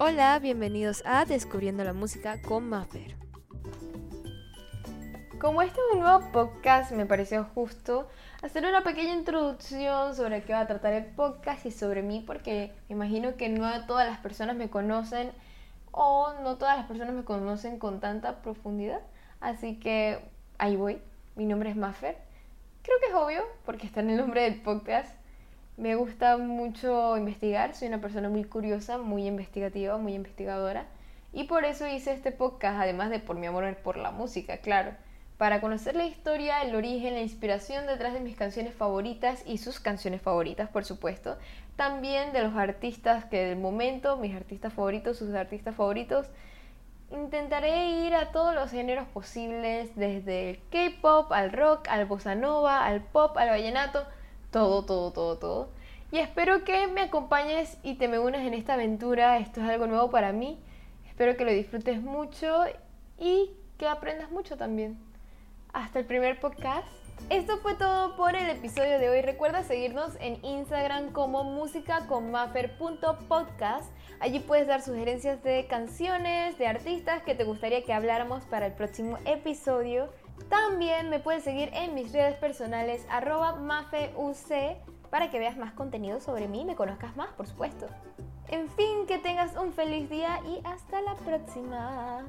Hola, bienvenidos a Descubriendo la Música con Maffer. Como este es un nuevo podcast, me pareció justo hacer una pequeña introducción sobre qué va a tratar el podcast y sobre mí, porque me imagino que no todas las personas me conocen o no todas las personas me conocen con tanta profundidad. Así que ahí voy. Mi nombre es Maffer. Creo que es obvio, porque está en el nombre del podcast. Me gusta mucho investigar, soy una persona muy curiosa, muy investigativa, muy investigadora. Y por eso hice este podcast, además de por mi amor por la música, claro. Para conocer la historia, el origen, la inspiración detrás de mis canciones favoritas y sus canciones favoritas, por supuesto. También de los artistas que del momento, mis artistas favoritos, sus artistas favoritos. Intentaré ir a todos los géneros posibles, desde el K-pop al rock, al bossa nova, al pop, al vallenato todo, todo, todo, todo. Y espero que me acompañes y te me unas en esta aventura. Esto es algo nuevo para mí. Espero que lo disfrutes mucho y que aprendas mucho también. Hasta el primer podcast. Esto fue todo por el episodio de hoy. Recuerda seguirnos en Instagram como musicaconmafer.podcast. Allí puedes dar sugerencias de canciones, de artistas que te gustaría que habláramos para el próximo episodio. También me puedes seguir en mis redes personales arroba mafeuc para que veas más contenido sobre mí y me conozcas más, por supuesto. En fin, que tengas un feliz día y hasta la próxima.